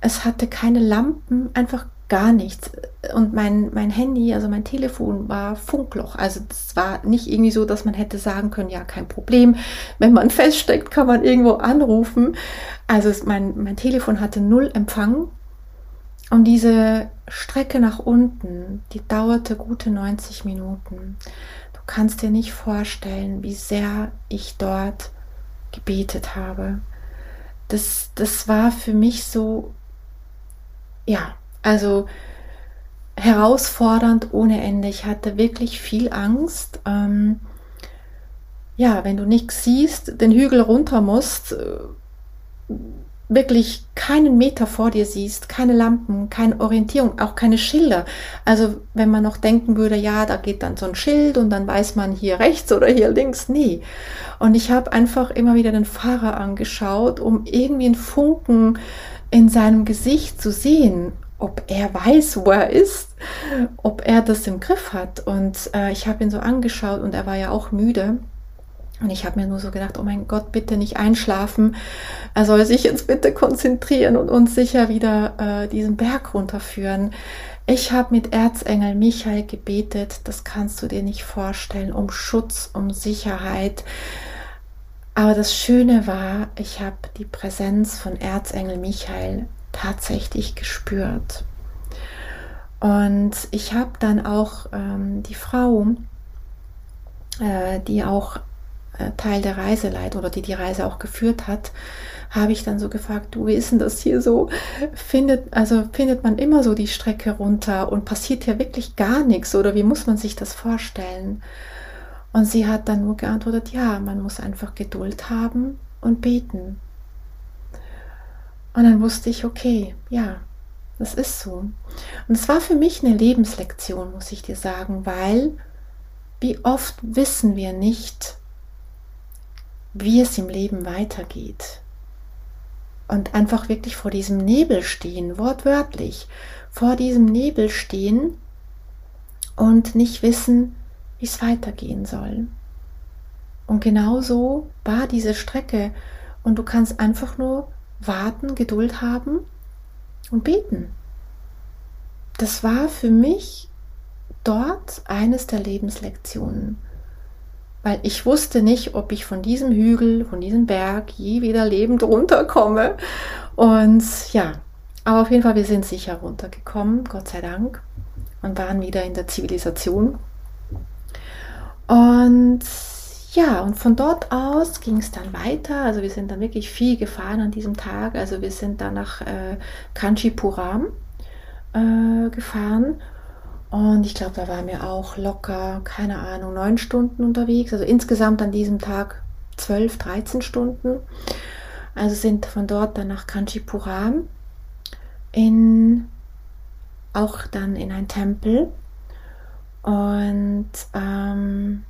es hatte keine Lampen, einfach gar nichts. Und mein, mein Handy, also mein Telefon war Funkloch. Also es war nicht irgendwie so, dass man hätte sagen können, ja, kein Problem. Wenn man feststeckt, kann man irgendwo anrufen. Also es, mein, mein Telefon hatte null Empfang. Und diese Strecke nach unten, die dauerte gute 90 Minuten. Du kannst dir nicht vorstellen, wie sehr ich dort gebetet habe. Das, das war für mich so, ja, also herausfordernd ohne Ende. Ich hatte wirklich viel Angst. Ähm, ja, wenn du nichts siehst, den Hügel runter musst, äh, wirklich keinen Meter vor dir siehst, keine Lampen, keine Orientierung, auch keine Schilder. Also wenn man noch denken würde, ja, da geht dann so ein Schild und dann weiß man hier rechts oder hier links, nee. Und ich habe einfach immer wieder den Fahrer angeschaut, um irgendwie einen Funken in seinem Gesicht zu sehen, ob er weiß, wo er ist, ob er das im Griff hat. Und äh, ich habe ihn so angeschaut und er war ja auch müde. Und ich habe mir nur so gedacht, oh mein Gott, bitte nicht einschlafen. Er soll sich jetzt bitte konzentrieren und uns sicher wieder äh, diesen Berg runterführen. Ich habe mit Erzengel Michael gebetet, das kannst du dir nicht vorstellen, um Schutz, um Sicherheit. Aber das Schöne war, ich habe die Präsenz von Erzengel Michael tatsächlich gespürt. Und ich habe dann auch ähm, die Frau, äh, die auch Teil der Reise leitet oder die die Reise auch geführt hat, habe ich dann so gefragt, du, wie ist denn das hier so? Findet, also findet man immer so die Strecke runter und passiert hier wirklich gar nichts oder wie muss man sich das vorstellen? Und sie hat dann nur geantwortet, ja, man muss einfach Geduld haben und beten. Und dann wusste ich, okay, ja, das ist so. Und es war für mich eine Lebenslektion, muss ich dir sagen, weil wie oft wissen wir nicht, wie es im Leben weitergeht. Und einfach wirklich vor diesem Nebel stehen, wortwörtlich, vor diesem Nebel stehen und nicht wissen, wie es weitergehen soll. Und genauso war diese Strecke und du kannst einfach nur warten, Geduld haben und beten. Das war für mich dort eines der Lebenslektionen weil ich wusste nicht, ob ich von diesem Hügel, von diesem Berg je wieder lebend runterkomme. Und ja, aber auf jeden Fall, wir sind sicher runtergekommen, Gott sei Dank, und waren wieder in der Zivilisation. Und ja, und von dort aus ging es dann weiter. Also wir sind dann wirklich viel gefahren an diesem Tag. Also wir sind dann nach äh, Kanchipuram äh, gefahren und ich glaube, da waren wir auch locker, keine Ahnung, neun Stunden unterwegs. Also insgesamt an diesem Tag zwölf, dreizehn Stunden. Also sind von dort dann nach Kanchipuram in auch dann in ein Tempel. Und ähm,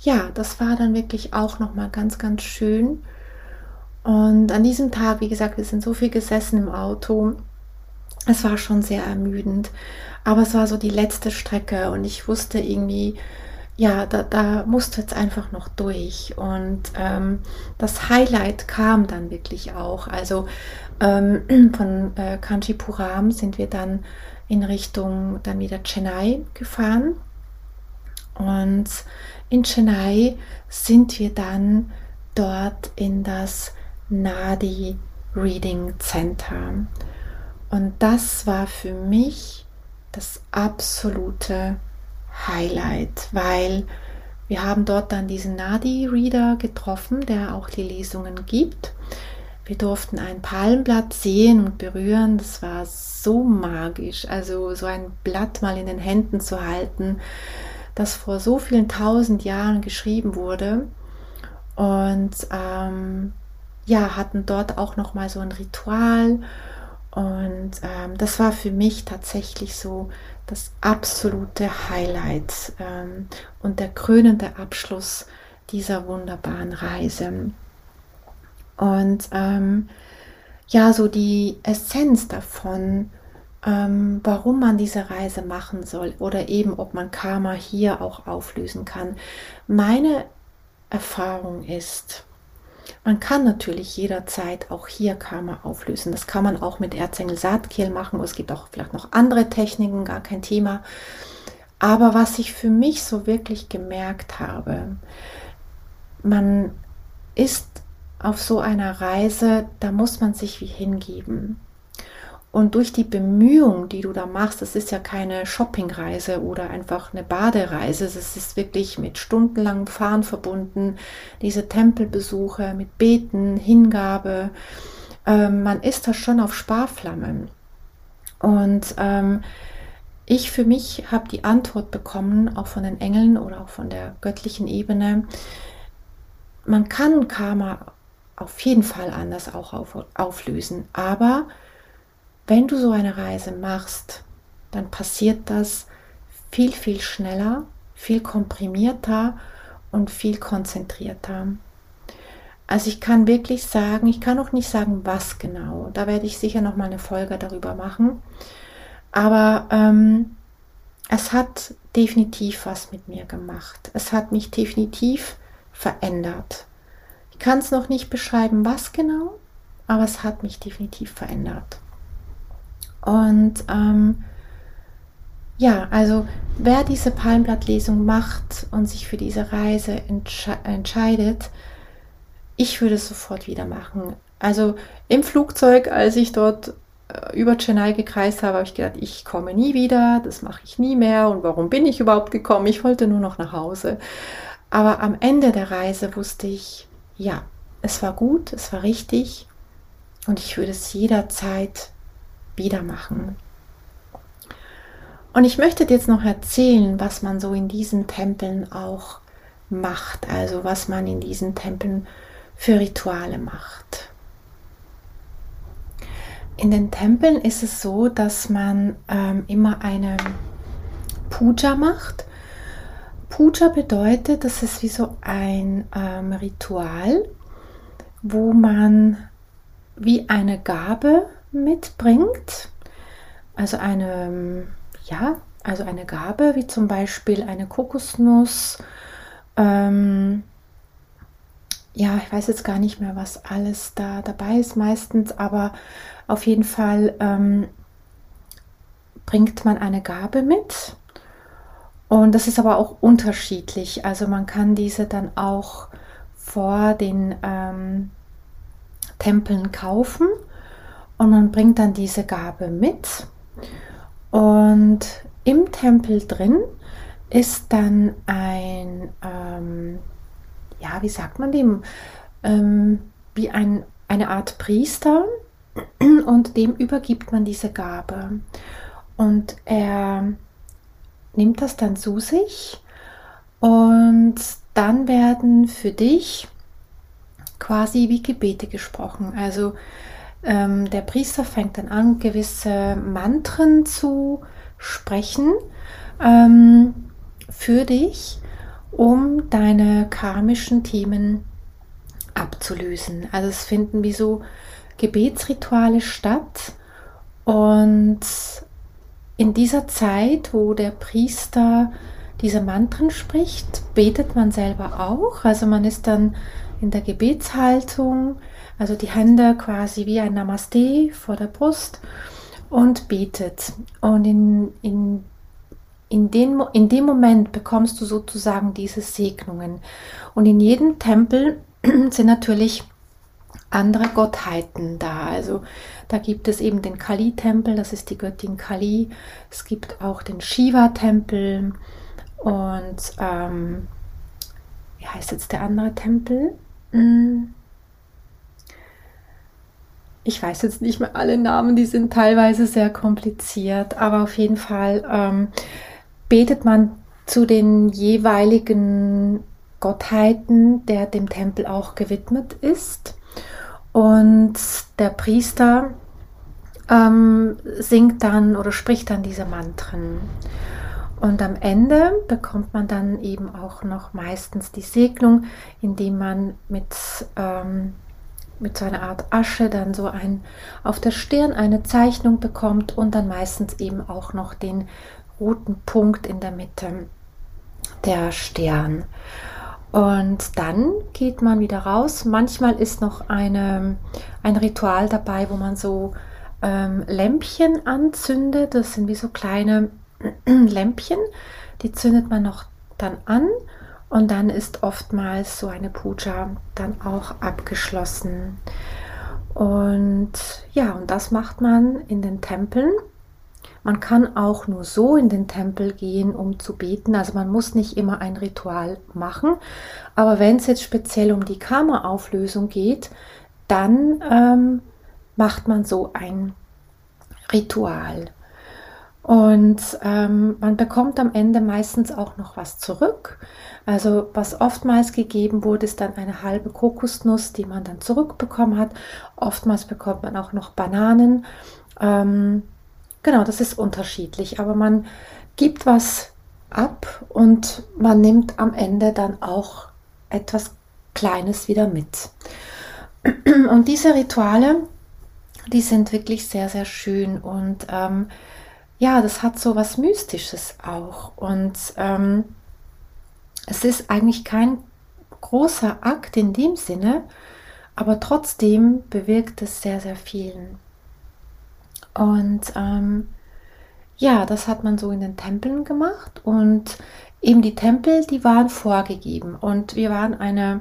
ja, das war dann wirklich auch nochmal ganz, ganz schön. Und an diesem Tag, wie gesagt, wir sind so viel gesessen im Auto. Es war schon sehr ermüdend. Aber es war so die letzte Strecke und ich wusste irgendwie, ja, da, da musste jetzt einfach noch durch. Und ähm, das Highlight kam dann wirklich auch. Also ähm, von äh, Kanchipuram sind wir dann in Richtung dann wieder Chennai gefahren. Und in Chennai sind wir dann dort in das Nadi Reading Center. Und das war für mich das absolute Highlight, weil wir haben dort dann diesen Nadi-Reader getroffen, der auch die Lesungen gibt. Wir durften ein Palmblatt sehen und berühren. Das war so magisch. Also so ein Blatt mal in den Händen zu halten, das vor so vielen tausend Jahren geschrieben wurde. Und ähm, ja, hatten dort auch noch mal so ein Ritual und ähm, das war für mich tatsächlich so das absolute Highlight ähm, und der krönende Abschluss dieser wunderbaren Reise. Und ähm, ja, so die Essenz davon, ähm, warum man diese Reise machen soll oder eben ob man Karma hier auch auflösen kann. Meine Erfahrung ist, man kann natürlich jederzeit auch hier Karma auflösen. Das kann man auch mit Erzengel Saatkehl machen. Es gibt auch vielleicht noch andere Techniken, gar kein Thema. Aber was ich für mich so wirklich gemerkt habe, man ist auf so einer Reise, da muss man sich wie hingeben. Und durch die Bemühung, die du da machst, das ist ja keine Shoppingreise oder einfach eine Badereise, es ist wirklich mit stundenlangem Fahren verbunden, diese Tempelbesuche mit Beten, Hingabe. Ähm, man ist da schon auf Sparflammen. Und ähm, ich für mich habe die Antwort bekommen, auch von den Engeln oder auch von der göttlichen Ebene. Man kann Karma auf jeden Fall anders auch auf, auflösen. Aber wenn du so eine Reise machst, dann passiert das viel, viel schneller, viel komprimierter und viel konzentrierter. Also ich kann wirklich sagen, ich kann auch nicht sagen, was genau. Da werde ich sicher noch mal eine Folge darüber machen. Aber ähm, es hat definitiv was mit mir gemacht. Es hat mich definitiv verändert. Ich kann es noch nicht beschreiben, was genau, aber es hat mich definitiv verändert. Und ähm, ja, also wer diese Palmblattlesung macht und sich für diese Reise entsche entscheidet, ich würde es sofort wieder machen. Also im Flugzeug, als ich dort äh, über Chennai gekreist habe, habe ich gedacht, ich komme nie wieder, das mache ich nie mehr und warum bin ich überhaupt gekommen? Ich wollte nur noch nach Hause. Aber am Ende der Reise wusste ich, ja, es war gut, es war richtig und ich würde es jederzeit wieder machen. Und ich möchte dir jetzt noch erzählen, was man so in diesen Tempeln auch macht, also was man in diesen Tempeln für Rituale macht. In den Tempeln ist es so, dass man ähm, immer eine Puja macht. Puja bedeutet, das ist wie so ein ähm, Ritual, wo man wie eine Gabe mitbringt. Also eine, ja, also eine Gabe, wie zum Beispiel eine Kokosnuss. Ähm, ja, ich weiß jetzt gar nicht mehr, was alles da dabei ist meistens, aber auf jeden Fall ähm, bringt man eine Gabe mit. Und das ist aber auch unterschiedlich. Also man kann diese dann auch vor den ähm, Tempeln kaufen und man bringt dann diese Gabe mit. Und im Tempel drin ist dann ein, ähm, ja, wie sagt man dem, ähm, wie ein, eine Art Priester, und dem übergibt man diese Gabe. Und er nimmt das dann zu sich und dann werden für dich quasi wie Gebete gesprochen. Also ähm, der Priester fängt dann an, gewisse Mantren zu sprechen ähm, für dich, um deine karmischen Themen abzulösen. Also es finden wie so Gebetsrituale statt und in dieser Zeit, wo der Priester diese Mantren spricht, betet man selber auch. Also man ist dann in der Gebetshaltung, also die Hände quasi wie ein Namaste vor der Brust und betet. Und in, in, in, den, in dem Moment bekommst du sozusagen diese Segnungen. Und in jedem Tempel sind natürlich andere Gottheiten da. Also da gibt es eben den Kali-Tempel, das ist die Göttin Kali. Es gibt auch den Shiva-Tempel und ähm, wie heißt jetzt der andere Tempel? Hm. Ich weiß jetzt nicht mehr alle Namen, die sind teilweise sehr kompliziert, aber auf jeden Fall ähm, betet man zu den jeweiligen Gottheiten, der dem Tempel auch gewidmet ist. Und der Priester ähm, singt dann oder spricht dann diese Mantren. Und am Ende bekommt man dann eben auch noch meistens die Segnung, indem man mit, ähm, mit so einer Art Asche dann so ein auf der Stirn eine Zeichnung bekommt und dann meistens eben auch noch den roten Punkt in der Mitte der Stirn. Und dann geht man wieder raus. Manchmal ist noch eine, ein Ritual dabei, wo man so ähm, Lämpchen anzündet. Das sind wie so kleine Lämpchen. Die zündet man noch dann an. Und dann ist oftmals so eine Puja dann auch abgeschlossen. Und ja, und das macht man in den Tempeln. Man kann auch nur so in den Tempel gehen, um zu beten. Also man muss nicht immer ein Ritual machen. Aber wenn es jetzt speziell um die Karma-Auflösung geht, dann ähm, macht man so ein Ritual. Und ähm, man bekommt am Ende meistens auch noch was zurück. Also was oftmals gegeben wurde, ist dann eine halbe Kokosnuss, die man dann zurückbekommen hat. Oftmals bekommt man auch noch Bananen. Ähm, genau, das ist unterschiedlich, aber man gibt was ab und man nimmt am Ende dann auch etwas Kleines wieder mit. Und diese Rituale, die sind wirklich sehr, sehr schön und ähm, ja, das hat so was Mystisches auch. Und ähm, es ist eigentlich kein großer Akt in dem Sinne, aber trotzdem bewirkt es sehr, sehr vielen. Und ähm, ja, das hat man so in den Tempeln gemacht und eben die Tempel, die waren vorgegeben und wir waren eine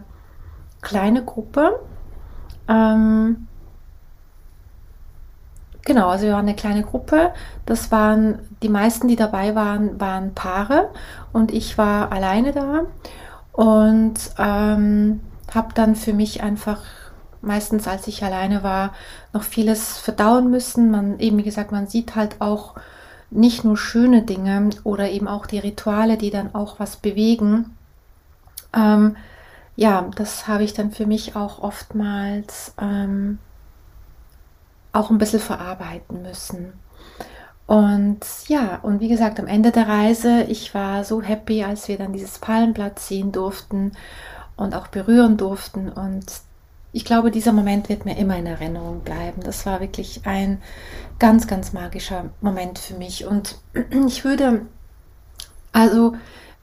kleine Gruppe. Ähm, genau, also wir waren eine kleine Gruppe. Das waren die meisten, die dabei waren, waren Paare und ich war alleine da und ähm, habe dann für mich einfach meistens, als ich alleine war, noch vieles verdauen müssen. Man eben wie gesagt, man sieht halt auch nicht nur schöne Dinge oder eben auch die Rituale, die dann auch was bewegen. Ähm, ja, das habe ich dann für mich auch oftmals ähm, auch ein bisschen verarbeiten müssen. Und ja, und wie gesagt, am Ende der Reise, ich war so happy, als wir dann dieses Palmblatt sehen durften und auch berühren durften. Und ich glaube, dieser Moment wird mir immer in Erinnerung bleiben. Das war wirklich ein ganz, ganz magischer Moment für mich. Und ich würde, also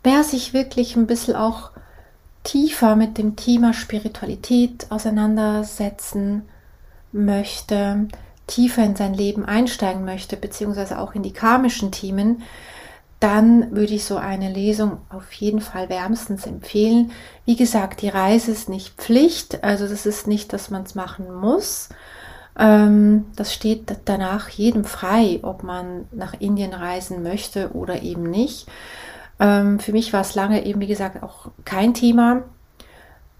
wer sich wirklich ein bisschen auch tiefer mit dem Thema Spiritualität auseinandersetzen möchte, tiefer in sein Leben einsteigen möchte, beziehungsweise auch in die karmischen Themen, dann würde ich so eine Lesung auf jeden Fall wärmstens empfehlen. Wie gesagt, die Reise ist nicht Pflicht, also das ist nicht, dass man es machen muss. Ähm, das steht danach jedem frei, ob man nach Indien reisen möchte oder eben nicht. Ähm, für mich war es lange eben, wie gesagt, auch kein Thema,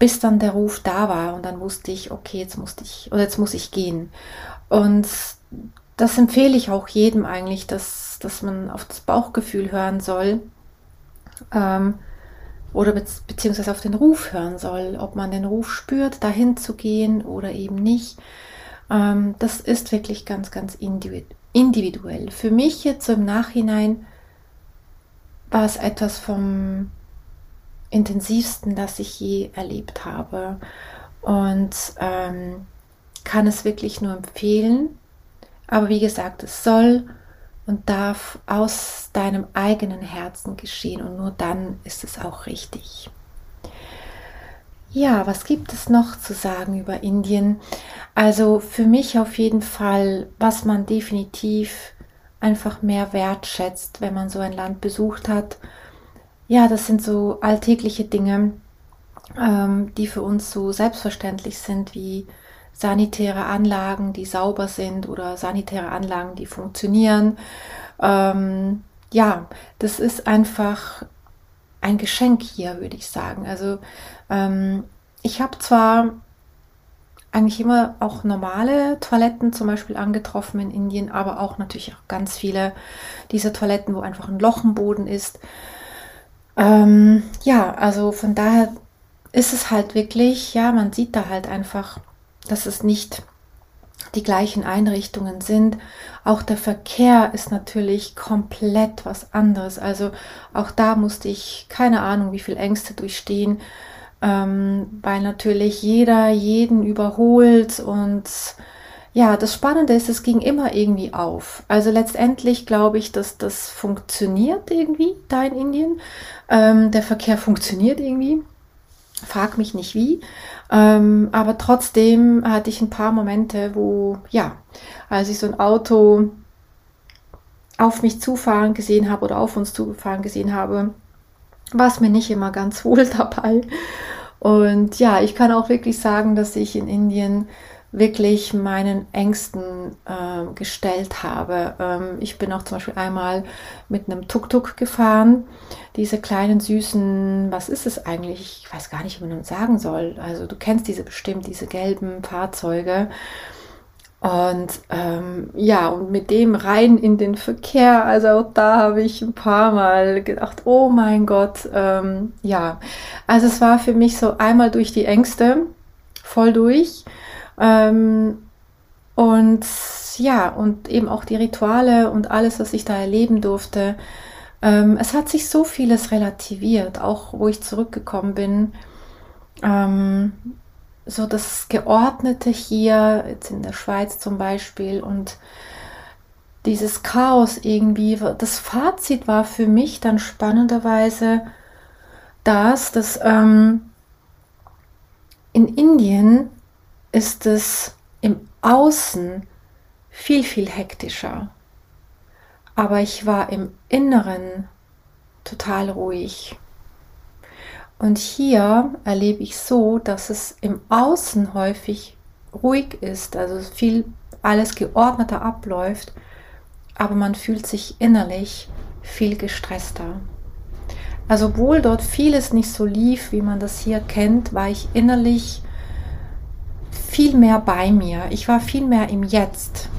bis dann der Ruf da war und dann wusste ich, okay, jetzt musste ich oder jetzt muss ich gehen. Und das empfehle ich auch jedem eigentlich, dass, dass man auf das Bauchgefühl hören soll ähm, oder be beziehungsweise auf den Ruf hören soll, ob man den Ruf spürt, dahin zu gehen oder eben nicht. Ähm, das ist wirklich ganz, ganz individuell. Für mich jetzt im Nachhinein war es etwas vom intensivsten, das ich je erlebt habe. Und ähm, kann es wirklich nur empfehlen. Aber wie gesagt, es soll und darf aus deinem eigenen Herzen geschehen und nur dann ist es auch richtig. Ja, was gibt es noch zu sagen über Indien? Also für mich auf jeden Fall, was man definitiv einfach mehr wertschätzt, wenn man so ein Land besucht hat. Ja, das sind so alltägliche Dinge, ähm, die für uns so selbstverständlich sind, wie sanitäre Anlagen, die sauber sind oder sanitäre Anlagen, die funktionieren. Ähm, ja, das ist einfach ein Geschenk hier, würde ich sagen. Also ähm, ich habe zwar eigentlich immer auch normale Toiletten zum Beispiel angetroffen in Indien, aber auch natürlich auch ganz viele dieser Toiletten, wo einfach ein Loch im Boden ist. Ähm, ja, also von daher ist es halt wirklich, ja, man sieht da halt einfach, dass es nicht die gleichen Einrichtungen sind. Auch der Verkehr ist natürlich komplett was anderes. Also auch da musste ich keine Ahnung, wie viel Ängste durchstehen ähm, weil natürlich jeder jeden überholt und ja, das Spannende ist, es ging immer irgendwie auf. Also letztendlich glaube ich, dass das funktioniert irgendwie da in Indien. Ähm, der Verkehr funktioniert irgendwie. Frag mich nicht wie. Ähm, aber trotzdem hatte ich ein paar Momente, wo, ja, als ich so ein Auto auf mich zufahren gesehen habe oder auf uns zugefahren gesehen habe, war es mir nicht immer ganz wohl dabei. Und ja, ich kann auch wirklich sagen, dass ich in Indien wirklich meinen Ängsten äh, gestellt habe. Ähm, ich bin auch zum Beispiel einmal mit einem Tuk-Tuk gefahren. Diese kleinen süßen, was ist es eigentlich? Ich weiß gar nicht, wie man sagen soll. Also du kennst diese bestimmt, diese gelben Fahrzeuge. Und ähm, ja, und mit dem rein in den Verkehr, also auch da habe ich ein paar Mal gedacht, oh mein Gott, ähm, ja. Also es war für mich so einmal durch die Ängste, voll durch. Ähm, und ja, und eben auch die Rituale und alles, was ich da erleben durfte. Ähm, es hat sich so vieles relativiert, auch wo ich zurückgekommen bin. Ähm, so das Geordnete hier, jetzt in der Schweiz zum Beispiel, und dieses Chaos irgendwie, das Fazit war für mich dann spannenderweise das, dass ähm, in Indien ist es im Außen viel, viel hektischer. Aber ich war im Inneren total ruhig. Und hier erlebe ich so, dass es im Außen häufig ruhig ist, also viel alles geordneter abläuft, aber man fühlt sich innerlich viel gestresster. Also obwohl dort vieles nicht so lief, wie man das hier kennt, war ich innerlich viel mehr bei mir. Ich war viel mehr im Jetzt.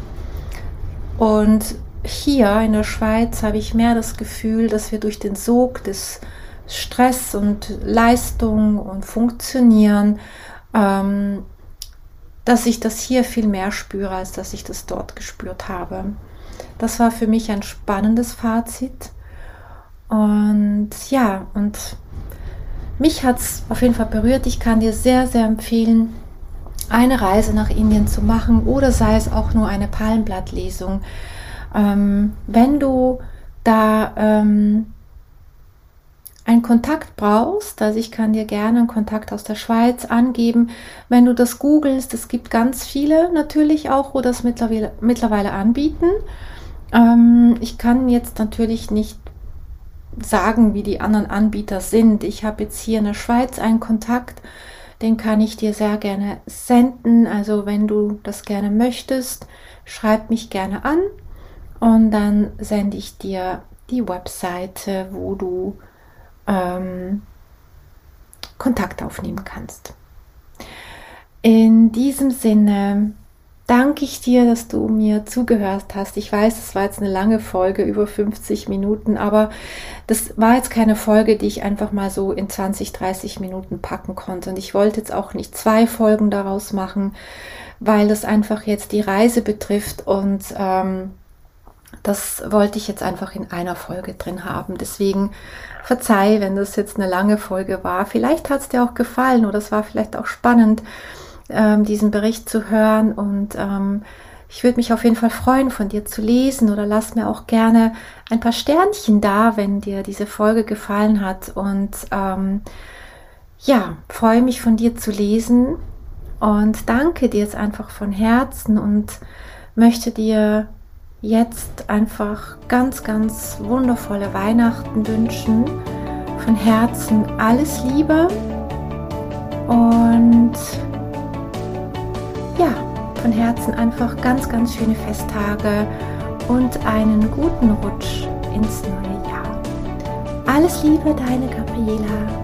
Und hier in der Schweiz habe ich mehr das Gefühl, dass wir durch den Sog des Stress und Leistung und Funktionieren, ähm, dass ich das hier viel mehr spüre, als dass ich das dort gespürt habe. Das war für mich ein spannendes Fazit. Und ja, und mich hat es auf jeden Fall berührt. Ich kann dir sehr, sehr empfehlen, eine Reise nach Indien zu machen oder sei es auch nur eine Palmblattlesung. Ähm, wenn du da ähm, einen Kontakt brauchst, also ich kann dir gerne einen Kontakt aus der Schweiz angeben, wenn du das googelst, es gibt ganz viele natürlich auch, wo das mittlerweile, mittlerweile anbieten. Ähm, ich kann jetzt natürlich nicht sagen, wie die anderen Anbieter sind. Ich habe jetzt hier in der Schweiz einen Kontakt, den kann ich dir sehr gerne senden. Also wenn du das gerne möchtest, schreib mich gerne an und dann sende ich dir die Webseite, wo du ähm, Kontakt aufnehmen kannst. In diesem Sinne danke ich dir, dass du mir zugehört hast. Ich weiß, es war jetzt eine lange Folge, über 50 Minuten, aber das war jetzt keine Folge, die ich einfach mal so in 20, 30 Minuten packen konnte. Und ich wollte jetzt auch nicht zwei Folgen daraus machen, weil das einfach jetzt die Reise betrifft und ähm, das wollte ich jetzt einfach in einer Folge drin haben. Deswegen verzeih, wenn das jetzt eine lange Folge war. Vielleicht hat es dir auch gefallen oder es war vielleicht auch spannend, ähm, diesen Bericht zu hören. Und ähm, ich würde mich auf jeden Fall freuen, von dir zu lesen oder lass mir auch gerne ein paar Sternchen da, wenn dir diese Folge gefallen hat. Und ähm, ja, freue mich von dir zu lesen und danke dir jetzt einfach von Herzen und möchte dir jetzt einfach ganz, ganz wundervolle Weihnachten wünschen. Von Herzen alles Liebe und ja, von Herzen einfach ganz, ganz schöne Festtage und einen guten Rutsch ins neue Jahr. Alles Liebe, deine Gabriela.